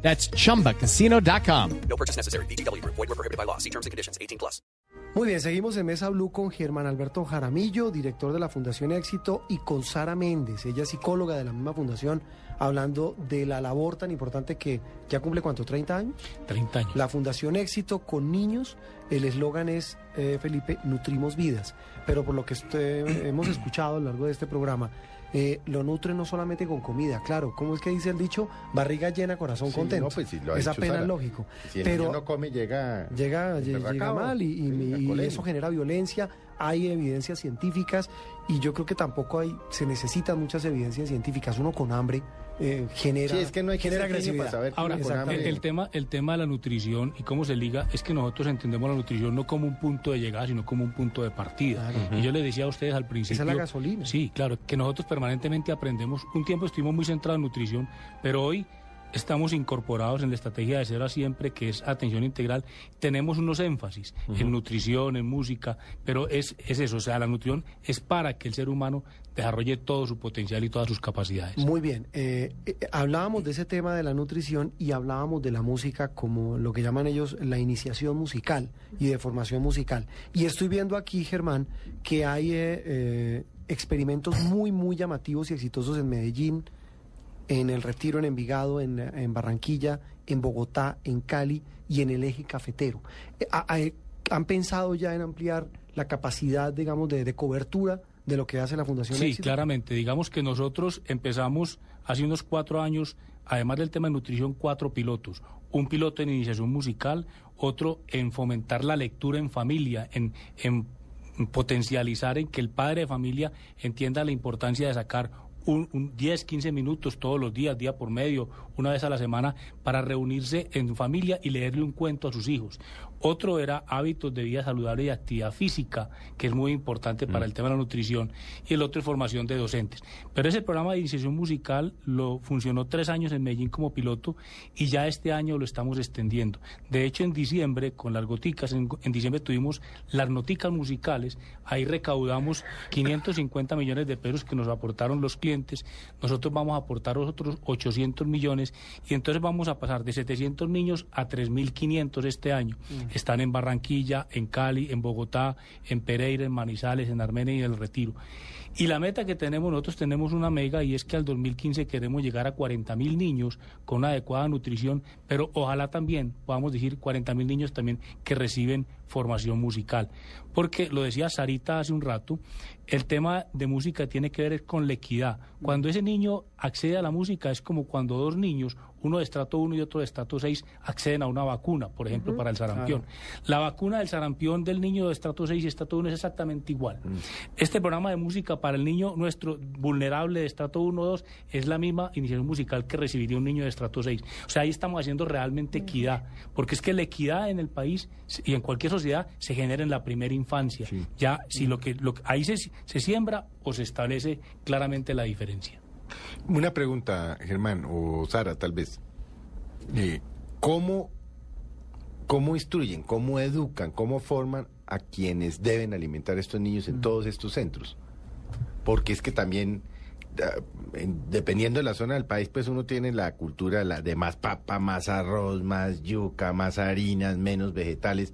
That's chumbacasino.com. No purchase necessary. BGW. Void were prohibited by law. See terms and conditions. 18 plus. Muy bien, seguimos en Mesa Blue con Germán Alberto Jaramillo, director de la Fundación Éxito, y con Sara Méndez, ella es psicóloga de la misma fundación, hablando de la labor tan importante que ya cumple cuánto, 30 años. 30 años. La Fundación Éxito con niños, el eslogan es, eh, Felipe, nutrimos vidas. Pero por lo que usted- hemos escuchado a lo largo de este programa, eh, lo nutre no solamente con comida, claro, ¿cómo es que dice el dicho? Barriga llena, corazón Sí, contento. no, pues sí, lo ha es apenas Sara. lógico. Si el Pero niño no come, llega... llega, mal y, y- sí, y alcoholemia. eso genera violencia. Hay evidencias científicas y yo creo que tampoco hay, se necesitan muchas evidencias científicas. Uno con hambre eh, genera, Sí, es que no hay que genera agresividad. para saber que Ahora, con el, tema, el tema de la nutrición y cómo se liga es que nosotros entendemos la nutrición no como un punto de llegada, sino como un punto de partida. Claro. Y yo les decía a ustedes al principio... Esa es la gasolina. Sí, claro, que nosotros permanentemente aprendemos. Un tiempo estuvimos muy centrados en nutrición, pero hoy estamos incorporados en la estrategia de cero a siempre, que es atención integral. Tenemos unos énfasis en nutrición, en música, pero es, es eso, o sea, la nutrición es para que el ser humano desarrolle todo su potencial y todas sus capacidades. Muy bien, eh, eh, hablábamos de ese tema de la nutrición y hablábamos de la música como lo que llaman ellos la iniciación musical y de formación musical. Y estoy viendo aquí, Germán, que hay eh, eh, experimentos muy, muy llamativos y exitosos en Medellín, en el Retiro, en Envigado, en, en Barranquilla, en Bogotá, en Cali y en el eje cafetero. Eh, ¿Han pensado ya en ampliar la capacidad, digamos, de, de cobertura de lo que hace la Fundación Sí, Éxito? claramente. Digamos que nosotros empezamos hace unos cuatro años, además del tema de nutrición, cuatro pilotos. Un piloto en iniciación musical, otro en fomentar la lectura en familia, en, en potencializar en que el padre de familia entienda la importancia de sacar un, un 10, 15 minutos todos los días, día por medio, una vez a la semana, para reunirse en familia y leerle un cuento a sus hijos. Otro era hábitos de vida saludable y actividad física, que es muy importante para el tema de la nutrición. Y el otro es formación de docentes. Pero ese programa de iniciación musical lo funcionó tres años en Medellín como piloto y ya este año lo estamos extendiendo. De hecho, en diciembre, con las goticas, en, en diciembre tuvimos las noticas musicales, ahí recaudamos 550 millones de pesos que nos aportaron los clientes, nosotros vamos a aportar otros 800 millones y entonces vamos a pasar de 700 niños a 3.500 este año. Están en Barranquilla, en Cali, en Bogotá, en Pereira, en Manizales, en Armenia y en El Retiro. Y la meta que tenemos, nosotros tenemos una mega y es que al 2015 queremos llegar a 40 mil niños con una adecuada nutrición, pero ojalá también podamos decir 40 mil niños también que reciben formación musical. Porque lo decía Sarita hace un rato, el tema de música tiene que ver con la equidad. Cuando ese niño accede a la música es como cuando dos niños, uno de estrato 1 y otro de estrato 6, acceden a una vacuna, por ejemplo, para el sarampión. La vacuna del sarampión del niño de estrato 6 y estrato 1 es exactamente igual. Este programa de música para el niño nuestro vulnerable de estrato 1 o 2 es la misma iniciación musical que recibiría un niño de estrato 6. O sea, ahí estamos haciendo realmente equidad, porque es que la equidad en el país y en cualquier sociedad se genera en la primera infancia. Ya si lo que, lo ahí se, se siembra o se establece claramente la diferencia. Una pregunta, Germán, o Sara, tal vez. Eh, ¿cómo, ¿Cómo instruyen, cómo educan, cómo forman a quienes deben alimentar a estos niños en todos estos centros? Porque es que también, en- dependiendo de la zona del país, pues uno tiene la cultura la de más papa, más arroz, más yuca, más harinas, menos vegetales.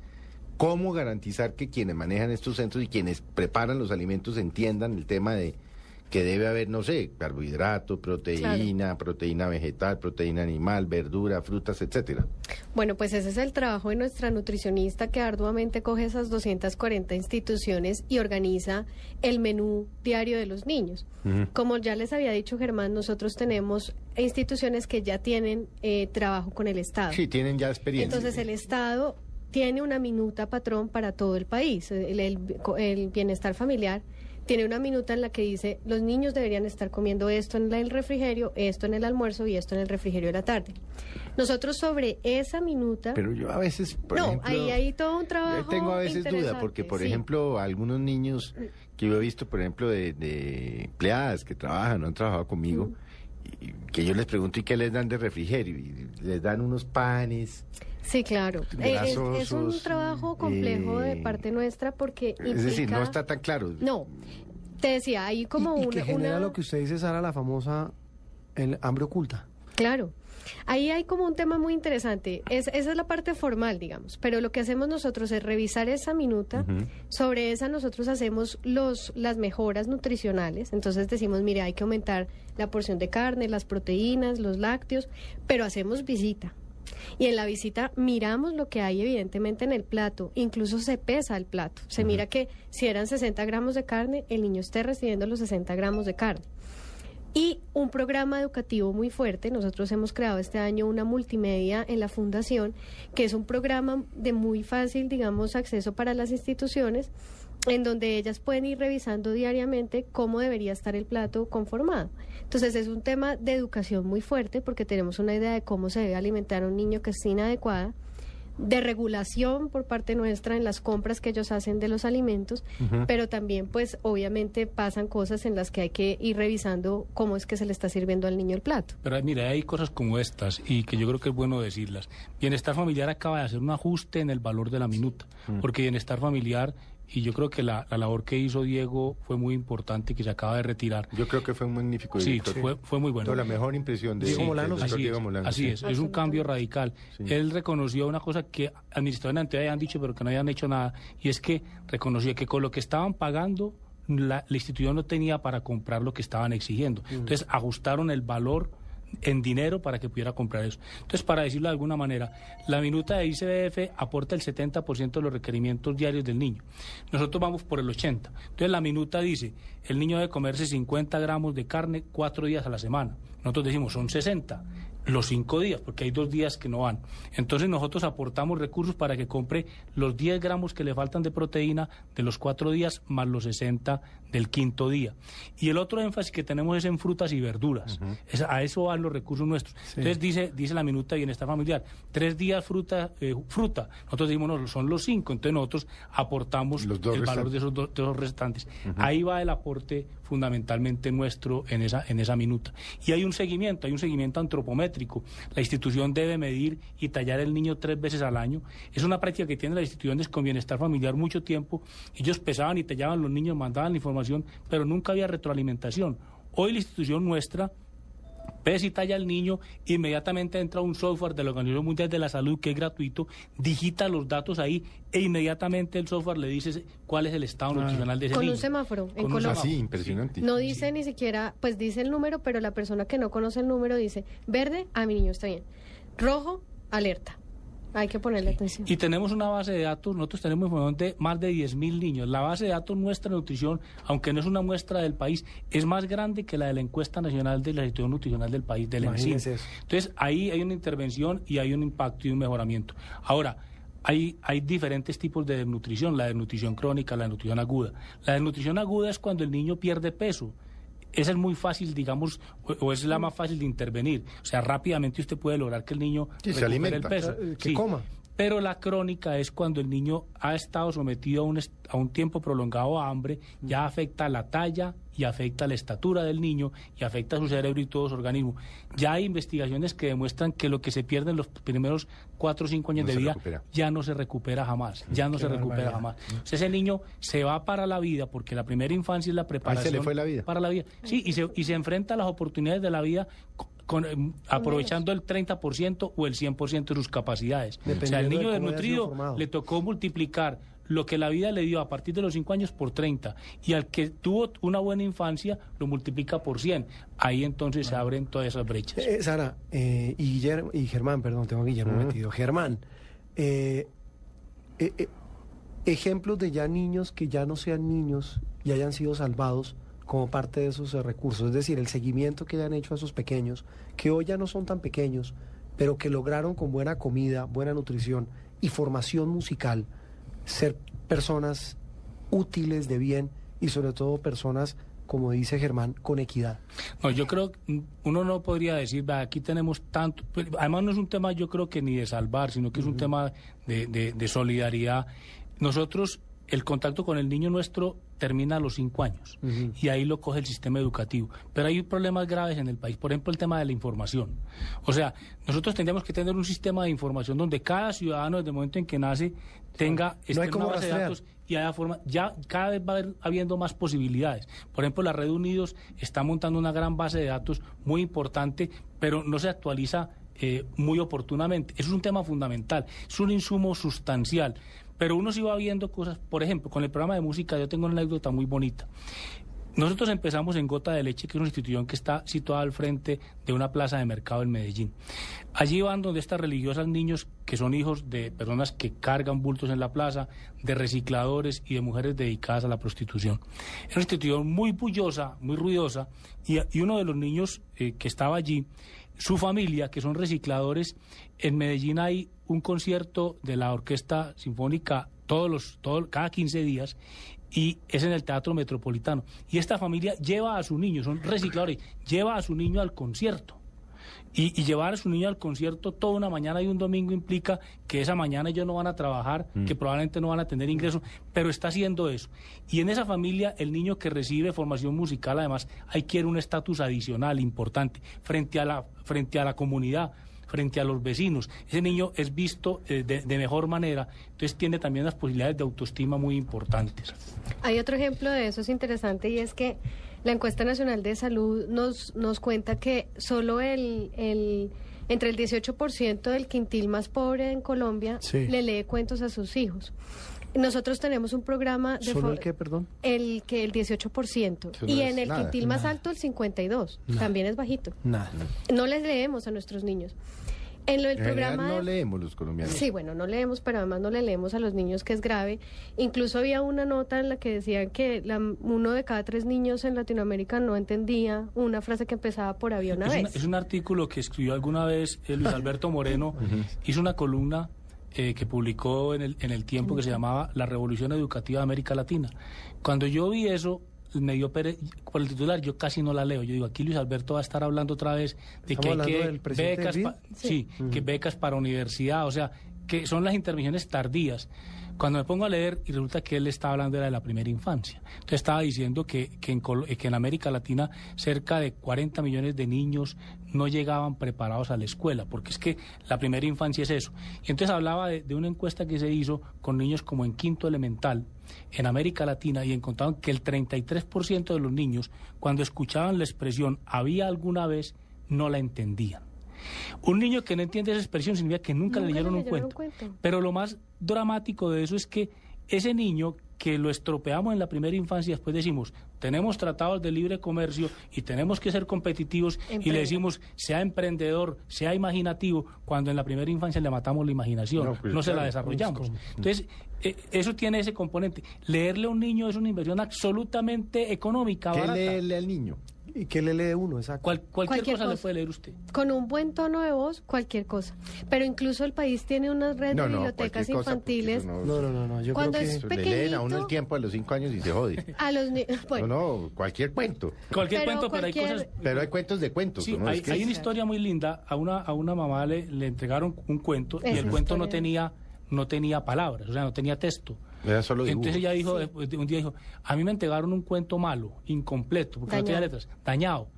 ¿Cómo garantizar que quienes manejan estos centros y quienes preparan los alimentos entiendan el tema de que debe haber, no sé, carbohidrato, proteína, proteína vegetal, proteína animal, verdura, frutas, etcétera? Bueno, pues ese es el trabajo de nuestra nutricionista que arduamente coge esas 240 instituciones y organiza el menú diario de los niños. Como ya les había dicho Germán, nosotros tenemos instituciones que ya tienen eh, trabajo con el Estado. Sí, tienen ya experiencia. Entonces el Estado tiene una minuta patrón para todo el país. El, el- el bienestar familiar tiene una minuta en la que dice, los niños deberían estar comiendo esto en el refrigerio, esto en el almuerzo y esto en el refrigerio de la tarde. Nosotros sobre esa minuta... Pero yo a veces, por no, ejemplo, ahí hay todo un yo trabajo tengo a veces duda, porque por sí. ejemplo, algunos niños que yo he visto, por ejemplo, de, de empleadas que trabajan o han trabajado conmigo, y- que yo les pregunto, ¿y qué les dan de refrigerio? Y les dan unos panes. Sí, claro. Eh, es, es un trabajo complejo de eh, parte nuestra porque Es decir, no implica- está tan claro. No, te decía, hay como y, y una... que genera una- lo que usted dice, Sara, la famosa el hambre oculta. Claro. Ahí hay como un tema muy interesante. Es, esa es la parte formal, digamos. Pero lo que hacemos nosotros es revisar esa minuta. Sobre esa nosotros hacemos los, las mejoras nutricionales. Entonces decimos, mire, hay que aumentar la porción de carne, las proteínas, los lácteos, pero hacemos visita. Y en la visita miramos lo que hay evidentemente en el plato, incluso se pesa el plato. Se mira que si eran 60 gramos de carne, el niño esté recibiendo los 60 gramos de carne. Y un programa educativo muy fuerte. Nosotros hemos creado este año una multimedia en la fundación, que es un programa de muy fácil, digamos, acceso para las instituciones, en donde ellas pueden ir revisando diariamente cómo debería estar el plato conformado. Entonces es un tema de educación muy fuerte porque tenemos una idea de cómo se debe alimentar a un niño que es inadecuada de regulación por parte nuestra en las compras que ellos hacen de los alimentos, pero también pues obviamente pasan cosas en las que hay que ir revisando cómo es que se le está sirviendo al niño el plato. Pero mira, hay cosas como estas y que yo creo que es bueno decirlas. Bienestar familiar acaba de hacer un ajuste en el valor de la minuta, porque bienestar familiar, y yo creo que la, la labor que hizo Diego fue muy importante, que se acaba de retirar. Yo creo que fue un magnífico Sí, director. fue, fue muy bueno. Toda la mejor impresión de Diego del Molano, Así Diego es, Molano, así sí. es, es un cambio radical. Él reconoció una cosa que administrativamente habían dicho, pero que no habían hecho nada, y es que reconoció que con lo que estaban pagando, la, la institución no tenía para comprar lo que estaban exigiendo. Entonces ajustaron el valor en dinero para que pudiera comprar eso. Entonces, para decirlo de alguna manera, la minuta de ICBF aporta el 70% de los requerimientos diarios del niño. Nosotros vamos por el 80%. Entonces, la minuta dice, el niño debe comerse 50 gramos de carne cuatro días a la semana. Nosotros decimos, son 60 los cinco días, porque hay dos días que no van. Entonces nosotros aportamos recursos para que compre los 10 gramos que le faltan de proteína de los cuatro días más los 60 del quinto día. Y el otro énfasis que tenemos es en frutas y verduras. Es- a eso van los recursos nuestros. Entonces dice, dice la minuta de bienestar familiar, tres días fruta, eh, fruta. Nosotros decimos, no, son los cinco. Entonces nosotros aportamos Los el valor de esos, dos- de esos restantes. Ahí va el aporte fundamentalmente nuestro en esa, en esa minuta. Y hay un seguimiento, hay un seguimiento antropométrico. La institución debe medir y tallar el niño tres veces al año. Es una práctica que tienen las instituciones con bienestar familiar mucho tiempo. Ellos pesaban y tallaban los niños, mandaban la información, pero nunca había retroalimentación. Hoy la institución nuestra pesa y talla al niño, inmediatamente entra un software de la Organización Mundial de la Salud que es gratuito, digita los datos ahí e inmediatamente el software le dice cuál es el estado nutricional de ese Con niño. un semáforo, en Con un Colombia. Ah, semáforo. sí, impresionante. No dice ni siquiera, pues dice el número, pero la persona que no conoce el número dice, verde, a mi niño está bien. Rojo, alerta. Hay que ponerle atención. Y tenemos una base de datos, nosotros tenemos información de más de 10.000 niños. La base de datos nuestra de nutrición, aunque no es una muestra del país, es más grande que la de la encuesta nacional de la institución nutricional del país, del ENSIN. eso. Entonces, ahí hay una intervención y hay un impacto y un mejoramiento. Ahora, hay, hay diferentes tipos de desnutrición, la desnutrición crónica, la desnutrición aguda. La desnutrición aguda es cuando el niño pierde peso. Esa es muy fácil, digamos, o, es la más fácil de intervenir. O sea, rápidamente usted puede lograr que el niño Sí, se recupere el alimenta. peso. Que coma. Pero la crónica es cuando el niño ha estado sometido a un, a un tiempo prolongado a hambre, ya afecta la talla y afecta la estatura del niño y afecta su cerebro y todo su organismo. Ya hay investigaciones que demuestran que lo que se pierde en los primeros cuatro o cinco años No de se vida recupera. ya no se recupera jamás, ya no se recupera jamás. O sea, ese niño se va para la vida porque la primera infancia es la preparación fue la vida. para la vida. Sí, y se, y se enfrenta a las oportunidades de la vida con- em, aprovechando el 30% o el 100% de sus capacidades. o sea, el niño desnutrido le tocó multiplicar lo que la vida le dio a partir de los 5 años por 30 y al que tuvo una buena infancia lo multiplica por 100. Ahí entonces se abren todas esas brechas. Eh, Sara eh, y, Guillermo, y Germán, perdón, tengo a Guillermo metido. Germán, eh, eh, eh, ejemplos de ya niños que ya no sean niños y hayan sido salvados como parte de esos recursos, es decir, el seguimiento que hayan hecho a esos pequeños, que hoy ya no son tan pequeños, pero que lograron con buena comida, buena nutrición y formación musical ser personas útiles de bien y sobre todo personas, como dice Germán, con equidad. No, yo creo que uno no podría decir, "Va, aquí tenemos tanto, pues, además no es un tema yo creo que ni de salvar, sino que es un tema de, de- de solidaridad. Nosotros, el contacto con el niño nuestro termina a los cinco años y ahí lo coge el sistema educativo. Pero hay problemas graves en el país, por ejemplo el tema de la información. O sea, nosotros tendríamos que tener un sistema de información donde cada ciudadano desde el momento en que nace tenga esté hay una base de datos y haya forma, ya cada vez va a haber habiendo más posibilidades. Por ejemplo, la Red Unidos está montando una gran base de datos muy importante, pero no se actualiza eh, muy oportunamente. Eso es un tema fundamental, es un insumo sustancial. Pero uno sí va viendo cosas, por ejemplo, con el programa de música yo tengo una anécdota muy bonita. Nosotros empezamos en Gota de Leche, que es una institución que está situada al frente de una plaza de mercado en Medellín. Allí van donde estas religiosas niños que son hijos de personas que cargan bultos en la plaza, de recicladores y de mujeres dedicadas a la prostitución. Es una institución muy bullosa, muy ruidosa, y, uno de los niños eh, que estaba allí, su familia, que son recicladores, en Medellín hay un concierto de la Orquesta Sinfónica todos los, todo- cada 15 días y es en el Teatro Metropolitano. Y esta familia lleva a su niño, son recicladores, lleva a su niño al concierto. Y, y llevar a su niño al concierto toda una mañana y un domingo implica que esa mañana ellos no van a trabajar, que probablemente no van a tener ingresos, pero está haciendo eso. Y en esa familia, el niño que recibe formación musical, además, hay quiere un estatus adicional importante frente a la, frente a la comunidad frente a los vecinos. Ese niño es visto eh, de, de mejor manera, entonces tiene también unas posibilidades de autoestima muy importantes. Hay otro ejemplo de eso es interesante y es que la encuesta nacional de salud nos, nos cuenta que solo el, el entre el 18% del quintil más pobre en Colombia Sí. le lee cuentos a sus hijos. Nosotros tenemos un programa de ¿Solo el qué, perdón? el que el 18% Eso no y en el nada. quintil más alto el 52, también es bajito. Nada. No les leemos a nuestros niños. En lo del En programa no de- leemos los colombianos. Sí, bueno, no leemos, pero además no le leemos a los niños, que es grave. Incluso había una nota en la que decían que la- uno de cada tres niños en Latinoamérica no entendía una frase que empezaba por había una Es, una- vez. es un artículo que escribió alguna vez eh, Luis Alberto Moreno, hizo una columna eh, que publicó en el, en el tiempo que se llamaba La Revolución Educativa de América Latina. Cuando yo vi eso, me dio pere- por el titular, yo casi no la leo. Yo digo, aquí Luis Alberto va a estar hablando otra vez de ¿Estamos que hay que becas, pa- sí, que becas para universidad, o sea, que son las intervenciones tardías. Cuando me pongo a leer y resulta que él estaba hablando era de la primera infancia. Entonces estaba diciendo que, que, en, que en América Latina cerca de 40 millones de niños no llegaban preparados a la escuela, porque es que la primera infancia es eso. Y entonces hablaba de, de una encuesta que se hizo con niños como en quinto elemental en América Latina y encontraron que el 33% de los niños cuando escuchaban la expresión había alguna vez no la entendían. Un niño que no entiende esa expresión significa que nunca, le leyeron, le un, cuento. un cuento. Pero lo más dramático de eso es que ese niño que lo estropeamos en la primera infancia después decimos, tenemos tratados de libre comercio y tenemos que ser competitivos y le decimos, sea emprendedor, sea imaginativo, cuando en la primera infancia le matamos la imaginación, No, no, pues, se la desarrollamos. Entonces, eh, eso tiene ese componente. Leerle a un niño es una inversión absolutamente económica, ¿Qué barata. leerle al niño? ¿Y qué le lee uno? Exacto. Cual- cualquier, Cualquier cosa, le puede leer usted. Con un buen tono de voz, cualquier cosa. Pero incluso el país tiene una red de bibliotecas infantiles. no- No, no, no. Yo Cuando creo es que... Le leen a uno el pequeñito. tiempo a los cinco años y se jode. A los ni- bueno, No, no, cualquier cuento. Cualquier Pero cuento, pero hay cosas Pero hay cuentos de cuentos. Sí, ¿no? hay, Es que- hay una historia muy linda. A una, a una mamá le, le entregaron un cuento y el cuento no tenía, no tenía palabras, o sea, no tenía texto. Entonces ella dijo, eh, un día dijo, a mí me entregaron un cuento malo, incompleto, porque no tenía letras, dañado.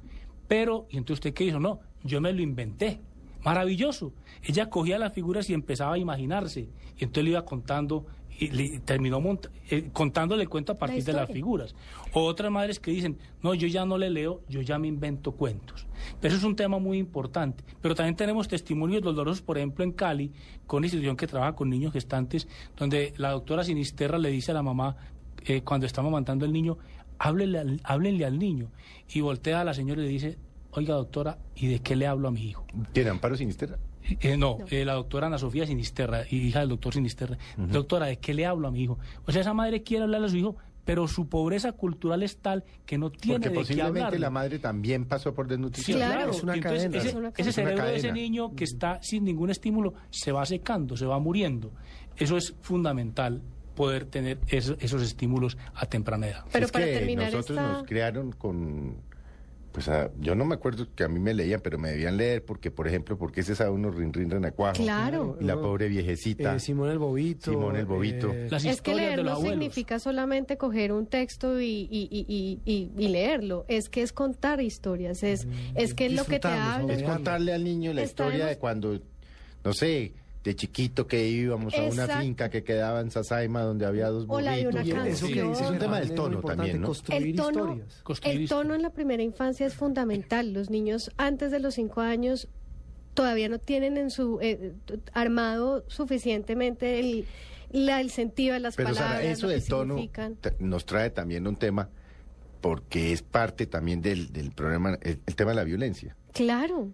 Pero, y entonces usted qué hizo, no, yo me lo inventé. Maravilloso. Ella cogía las figuras y empezaba a imaginarse. Y entonces le iba contando y le- terminó monta- eh, contándole el cuento a partir de las figuras. O otras madres que dicen, no, yo ya no le leo, yo ya me invento cuentos. Pero eso es un tema muy importante. Pero también tenemos testimonios dolorosos, por ejemplo, en Cali, con una institución que trabaja con niños gestantes, donde la doctora Sinisterra le dice a la mamá, eh, cuando está amamantando el niño, háblele al, háblenle al niño. Y voltea a la señora y le dice, oiga doctora, ¿y de qué le hablo a mi hijo? ¿Tiene amparo sinisterra? Eh, no, eh, la doctora Ana Sofía Sinisterra, hija del doctor Sinisterra. Doctora, ¿de qué le hablo a mi hijo? O sea, esa madre quiere hablarle a su hijo, pero su pobreza cultural es tal que no tiene Porque de qué posiblemente la madre también pasó por Sí, desnutrición. Claro. claro. Es una entonces cadena. Ese, Es una cadena. Cerebro de ese niño que está sin ningún estímulo se va secando, se va muriendo. Eso es fundamental poder tener eso- esos estímulos a temprana edad. Pero es para que terminar nosotros esta- nos crearon con pues a- yo no me acuerdo que a mí me leían pero me debían leer porque por ejemplo porque ese sabe uno rin rin renacuajo Claro. y la pobre viejecita Eh, Simón el Bobito. Simón el Bobito. eh, Las Es que historias de leer no significa solamente coger un texto y, y- y- y- y- y leerlo, es que es contar historias, es, es que es lo que te habla. es contarle al niño la Está historia de cuando no sé de chiquito que íbamos a una Exacto. finca que quedaba en Sasaima donde había dos O la de burritos una canción. eso que es un tema del tono también no Construir El tono, historias. Construir el tono en la primera infancia es fundamental. Los niños antes de los cinco años todavía no tienen en su eh, armado suficientemente el, la- el sentido de las Pero Sara, palabras, eso lo que del tono nos trae también un tema porque es parte también del, del problema, el, el tema de la violencia. Claro.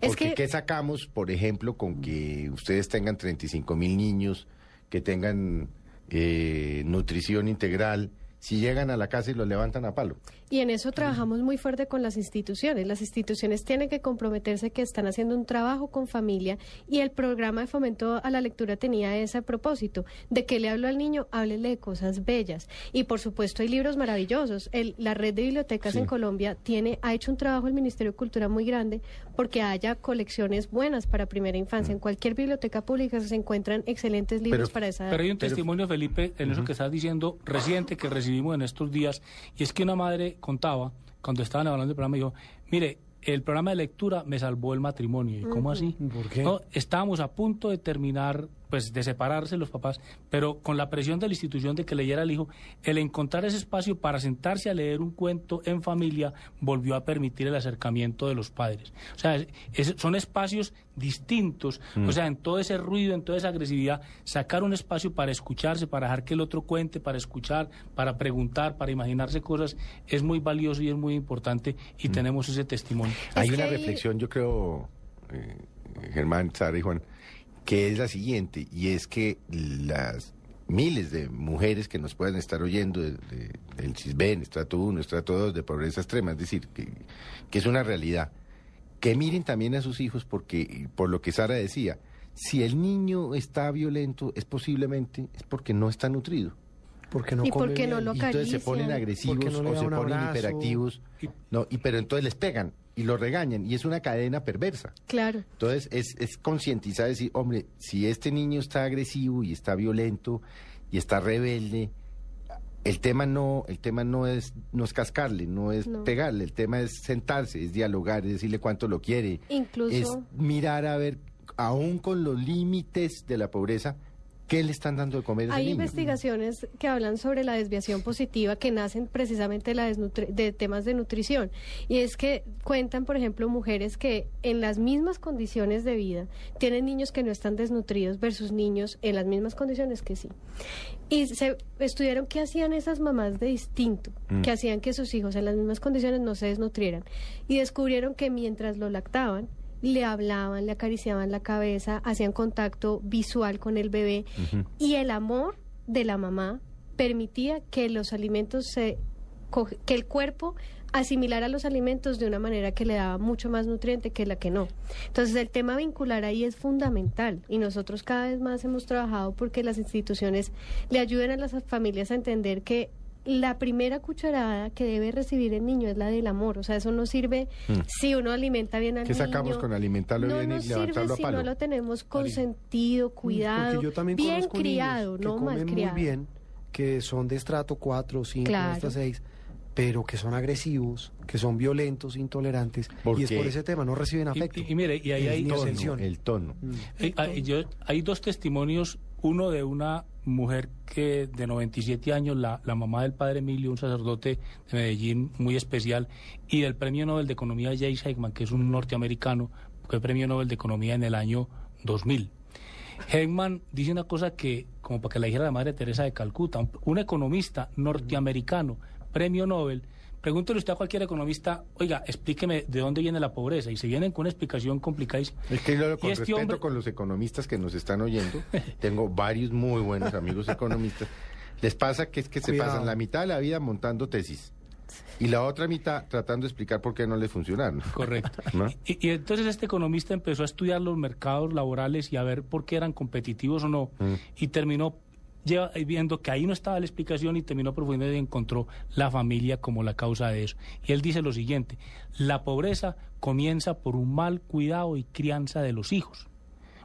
Es Porque que ¿qué sacamos, por ejemplo, con que ustedes tengan 35 mil niños, que tengan eh, nutrición integral, si llegan a la casa y los levantan a palo? Y en eso trabajamos muy fuerte con las instituciones. Las instituciones tienen que comprometerse que están haciendo un trabajo con familia y el programa de fomento a la lectura tenía ese propósito. ¿De qué le hablo al niño? Háblele de cosas bellas. Y por supuesto hay libros maravillosos. El- la red de bibliotecas Sí. en Colombia tiene, ha hecho un trabajo el Ministerio de Cultura muy grande porque haya colecciones buenas para primera infancia. En cualquier biblioteca pública se encuentran excelentes libros Pero- para esa edad. Pero hay un testimonio, Felipe, en eso que estás diciendo, reciente, que recibimos en estos días, y es que una madre contaba, cuando estaban hablando del programa, dijo, mire, el programa de lectura me salvó el matrimonio. ¿Y cómo así? ¿Por qué? No, estábamos a punto de terminar, pues de separarse los papás, pero con la presión de la institución de que leyera el hijo, el encontrar ese espacio para sentarse a leer un cuento en familia volvió a permitir el acercamiento de los padres. O sea, es- es- son espacios distintos, o sea, en todo ese ruido, en toda esa agresividad, sacar un espacio para escucharse, para dejar que el otro cuente, para escuchar, para preguntar, para imaginarse cosas, es muy valioso y es muy importante y tenemos ese testimonio. Hay una reflexión, yo creo, eh, Germán, Sara y Juan, que es la siguiente, y es que las miles de mujeres que nos puedan estar oyendo de- de- del CISBEN, estrato 1, estrato 2, de pobreza extrema, es decir, que, que es una realidad, que miren también a sus hijos, porque, por lo que Sara decía, si el niño está violento, es posiblemente, es porque no está nutrido. Porque no Y come porque no lo Y entonces se ponen acarician. agresivos no o se ponen abrazo. hiperactivos. No, y pero entonces les pegan y los regañan y es una cadena perversa. Claro. Entonces es, es concientizar, decir, hombre, si este niño está agresivo y está violento y está rebelde, el tema no, el tema no es, no es cascarle, no es No. pegarle, el tema es sentarse, es dialogar, es decirle cuánto lo quiere, Incluso- es mirar a ver, aún con los límites de la pobreza, qué le están dando de comer a ese Hay niño. investigaciones que hablan sobre la desviación positiva que nacen precisamente de, la de temas de nutrición. Y es que cuentan, por ejemplo, mujeres que en las mismas condiciones de vida tienen niños que no están desnutridos versus niños en las mismas condiciones que sí. Y se estudiaron qué hacían esas mamás de distinto, Mm. que hacían que sus hijos en las mismas condiciones no se desnutrieran. Y descubrieron que mientras lo lactaban, le hablaban, le acariciaban la cabeza, hacían contacto visual con el bebé y el amor de la mamá permitía que los alimentos se que el cuerpo asimilara los alimentos de una manera que le daba mucho más nutriente que la que no. Entonces el tema vincular ahí es fundamental y nosotros cada vez más hemos trabajado porque las instituciones le ayuden a las familias a entender que la primera cucharada que debe recibir el niño es la del amor, o sea, eso no sirve si uno alimenta bien al ¿Qué niño. sacamos con alimentarlo no bien y nos sirve levantarlo a si palo? no lo tenemos consentido, cuidado, Porque yo también bien criado, no mal comen criado. muy bien, que son de estrato 4, 5, Claro. hasta 6, pero que son agresivos, que son violentos, intolerantes, ¿Por y es qué? por ese tema, no reciben Y, afecto. y- y mire, y ahí hay, ni tono, el tono. Eh, hay- yo- hay dos testimonios, uno de una mujer que de 97 años, la, la mamá del padre Emilio, un sacerdote de Medellín muy especial, y del premio Nobel de Economía Jay Heckman, que es un norteamericano, fue premio Nobel de Economía en el año 2000. Heckman dice una cosa que, como para que la dijera la madre Teresa de Calcuta, un economista norteamericano, premio Nobel, pregúntele usted a cualquier economista, oiga, explíqueme de dónde viene la pobreza, y se vienen con una explicación complicadísima. Es que yo, con Y este respeto hombre- con los economistas que nos están oyendo, tengo varios muy buenos amigos economistas. Les pasa que es que se pasan la mitad de la vida montando tesis y la otra mitad tratando de explicar por qué no les funcionaron. Correcto. ¿No? Y, y entonces este economista empezó a estudiar los mercados laborales y a ver por qué eran competitivos o no. Mm. Y terminó lleva viendo que ahí no estaba la explicación y terminó profundizando y encontró la familia como la causa de eso. Y él dice lo siguiente, la pobreza comienza por un mal cuidado y crianza de los hijos.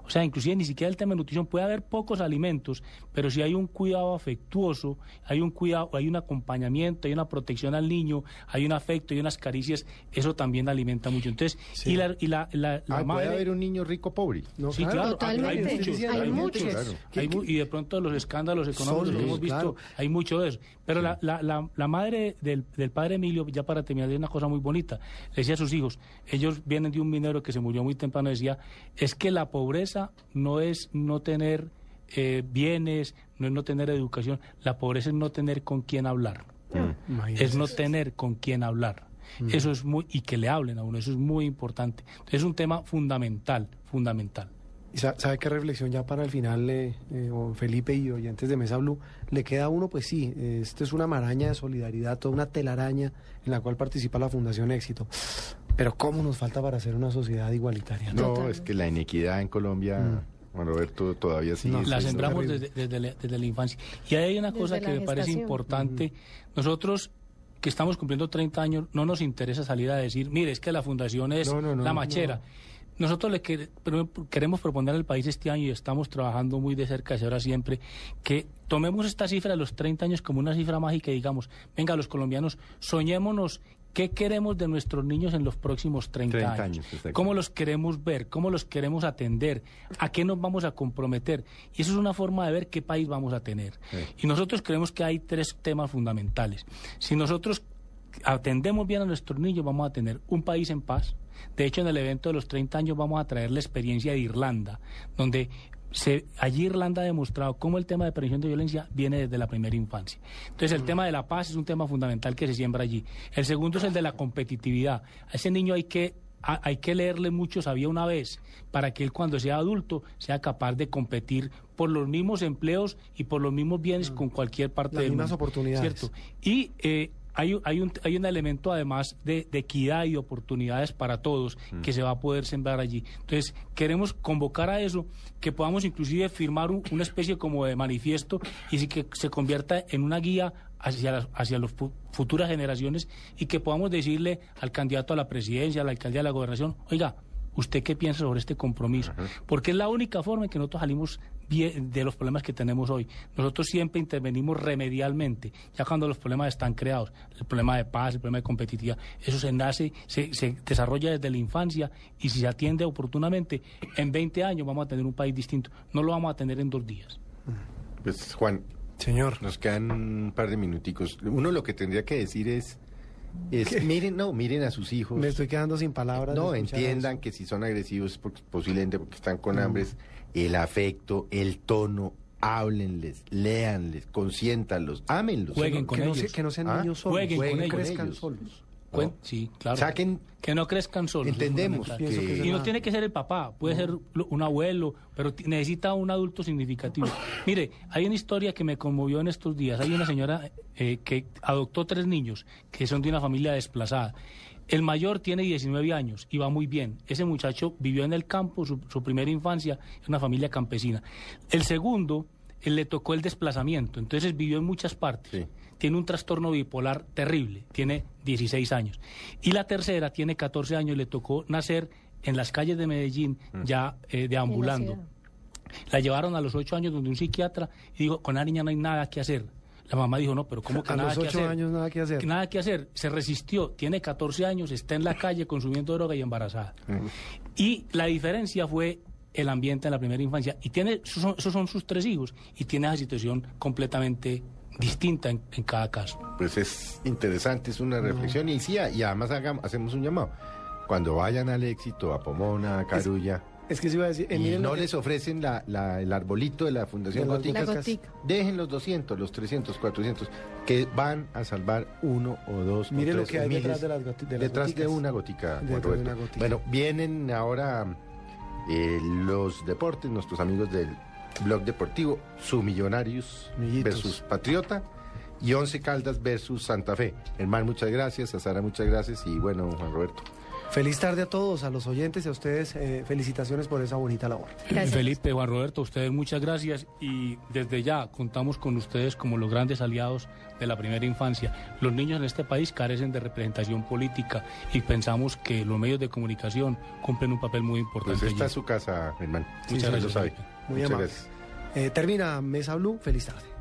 O sea, inclusive ni siquiera el tema de nutrición, puede haber pocos alimentos, pero si hay un cuidado afectuoso, hay un cuidado, hay un acompañamiento, hay una protección al niño, hay un afecto, hay unas caricias, eso también alimenta mucho. Entonces, y la, y la, la, la Ah, madre... puede haber un niño rico pobre. No, Sí, claro, claro, hay- muchos, Hay muchos. Claro. Hay y de pronto los escándalos económicos que hemos visto, claro. hay mucho de eso. Pero la, la, la, la madre del, del padre Emilio, ya para terminar, es una cosa muy bonita. Le decía a sus hijos, ellos vienen de un minero que se murió muy temprano, decía, es que la pobreza no es no tener eh, bienes, no es no tener educación, la pobreza es no tener con quién hablar Imagínese. es no tener con quién hablar. Eso es muy, y que le hablen a uno, eso es muy importante. Es un tema fundamental, fundamental. ¿Y sa- ¿Sabe qué reflexión ya para el final, eh, eh, Felipe y oyentes de Mesa Blue? Le queda a uno, pues sí, eh, esto es una maraña de solidaridad, toda una telaraña en la cual participa la Fundación Éxito. Pero ¿cómo nos falta para ser una sociedad igualitaria? No, Totalmente. es que la inequidad en Colombia, Juan Roberto, todavía sigue. No, La sembramos desde, desde la, desde la infancia. Y ahí hay una Desde cosa que me parece importante. Nosotros que estamos cumpliendo 30 años, no nos interesa salir a decir, mire, es que la fundación es No, no, no, la no. machera. Nosotros le queremos proponer al país este año y estamos trabajando muy de cerca desde ahora siempre que tomemos esta cifra de los 30 años como una cifra mágica y digamos, venga, los colombianos, soñémonos qué queremos de nuestros niños en los próximos 30, 30 años. ¿Cómo los queremos ver? ¿Cómo los queremos atender? ¿A qué nos vamos a comprometer? Y eso es una forma de ver qué país vamos a tener. Sí. Y nosotros creemos que hay tres temas fundamentales. Si nosotros atendemos bien a nuestros niños, vamos a tener un país en paz. De hecho, en el evento de los 30 años vamos a traer la experiencia de Irlanda, donde se, allí Irlanda ha demostrado cómo el tema de prevención de violencia viene desde la primera infancia. Entonces, el tema de la paz es un tema fundamental que se siembra allí. El segundo es el de la competitividad. A ese niño hay que a- hay que leerle mucho sabía una vez para que él cuando sea adulto sea capaz de competir por los mismos empleos y por los mismos bienes con cualquier parte Las del mismas mundo, oportunidades. ¿cierto? Y eh, hay, un- hay, un, hay un elemento además de, de equidad y oportunidades para todos que se va a poder sembrar allí. Entonces, queremos convocar a eso, que podamos inclusive firmar un- una especie como de manifiesto y que se convierta en una guía hacia las hacia las fu- futuras generaciones y que podamos decirle al candidato a la presidencia, a la alcaldía, a la gobernación, oiga, ¿usted qué piensa sobre este compromiso? Porque es la única forma en que nosotros salimos bien de los problemas que tenemos hoy. Nosotros siempre intervenimos remedialmente, ya cuando los problemas están creados, el problema de paz, el problema de competitividad, eso se nace, se, se desarrolla desde la infancia y si se atiende oportunamente, en 20 años vamos a tener un país distinto, no lo vamos a tener en dos días. Pues, Juan, Señor. nos quedan un par de minuticos. Uno lo que tendría que decir es, es miren, no, miren a sus hijos. Me estoy quedando sin palabras. No, entiendan eso. que si son agresivos es porque- posiblemente porque están Mm. con hambres, el afecto, el tono, háblenles, léanles, consiéntalos, ámenlos. Jueguen ¿no? con que no, ellos. se- que no sean Ah, niños solos. jueguen ellos. crezcan ellos. solos. Cuen- No. Sí, claro. Saquen, Que no crezcan solos. entendemos que que... Y no tiene que ser el papá, puede ser lo- un abuelo, pero necesita un adulto significativo. Mire, hay una historia que me conmovió en estos días. Hay una señora eh, que adoptó tres niños que son de una familia desplazada. El mayor tiene 19 años y va muy bien. Ese muchacho vivió en el campo, su, su primera infancia, en una familia campesina. El segundo, él le tocó el desplazamiento, entonces vivió en muchas partes Sí. tiene un trastorno bipolar terrible, tiene 16 años. Y la tercera tiene 14 años, le tocó nacer en las calles de Medellín, ya eh, deambulando. La llevaron a los 8 años donde un psiquiatra y dijo, con la niña no hay nada que hacer. La mamá dijo, no, pero ¿cómo que A nada los que ocho hacer? años nada que hacer. Nada que hacer. Se resistió, tiene 14 años, está en la calle consumiendo droga y embarazada. Y la diferencia fue el ambiente en la primera infancia. Y tiene, esos son, esos son sus tres hijos. Y tiene esa situación completamente distinta en, en cada caso. Pues es interesante, es una reflexión y sí, y además hagamos, hacemos un llamado. Cuando vayan al éxito, a Pomona, a Carulla, Es que se iba a decir, eh, y lo no les ofrecen la, la- el arbolito de la Fundación De gotica. dejen los 200, los 300, 400, que van a salvar uno o dos. o Mire lo tres que hay miles detrás de las de las detrás de una gotica, Juan de una gotica. Bueno, vienen ahora eh, los deportes, nuestros amigos del blog deportivo, su Millonarios Millitos. versus Patriota y Once Caldas versus Santa Fe. Hermano, muchas gracias, a Sara, muchas gracias y bueno, Juan Roberto. Feliz tarde a todos, a los oyentes y a ustedes. eh, felicitaciones por esa bonita labor. Gracias. Felipe, Juan Roberto, a ustedes muchas gracias y desde ya contamos con ustedes como los grandes aliados de la primera infancia. Los niños en este país carecen de representación política y pensamos que los medios de comunicación cumplen un papel muy importante. Pues esta allí. es su casa, Germán. Muchas gracias, lo sabe. Muy Muchas amable. gracias. Eh, termina Mesa Blue. Feliz tarde.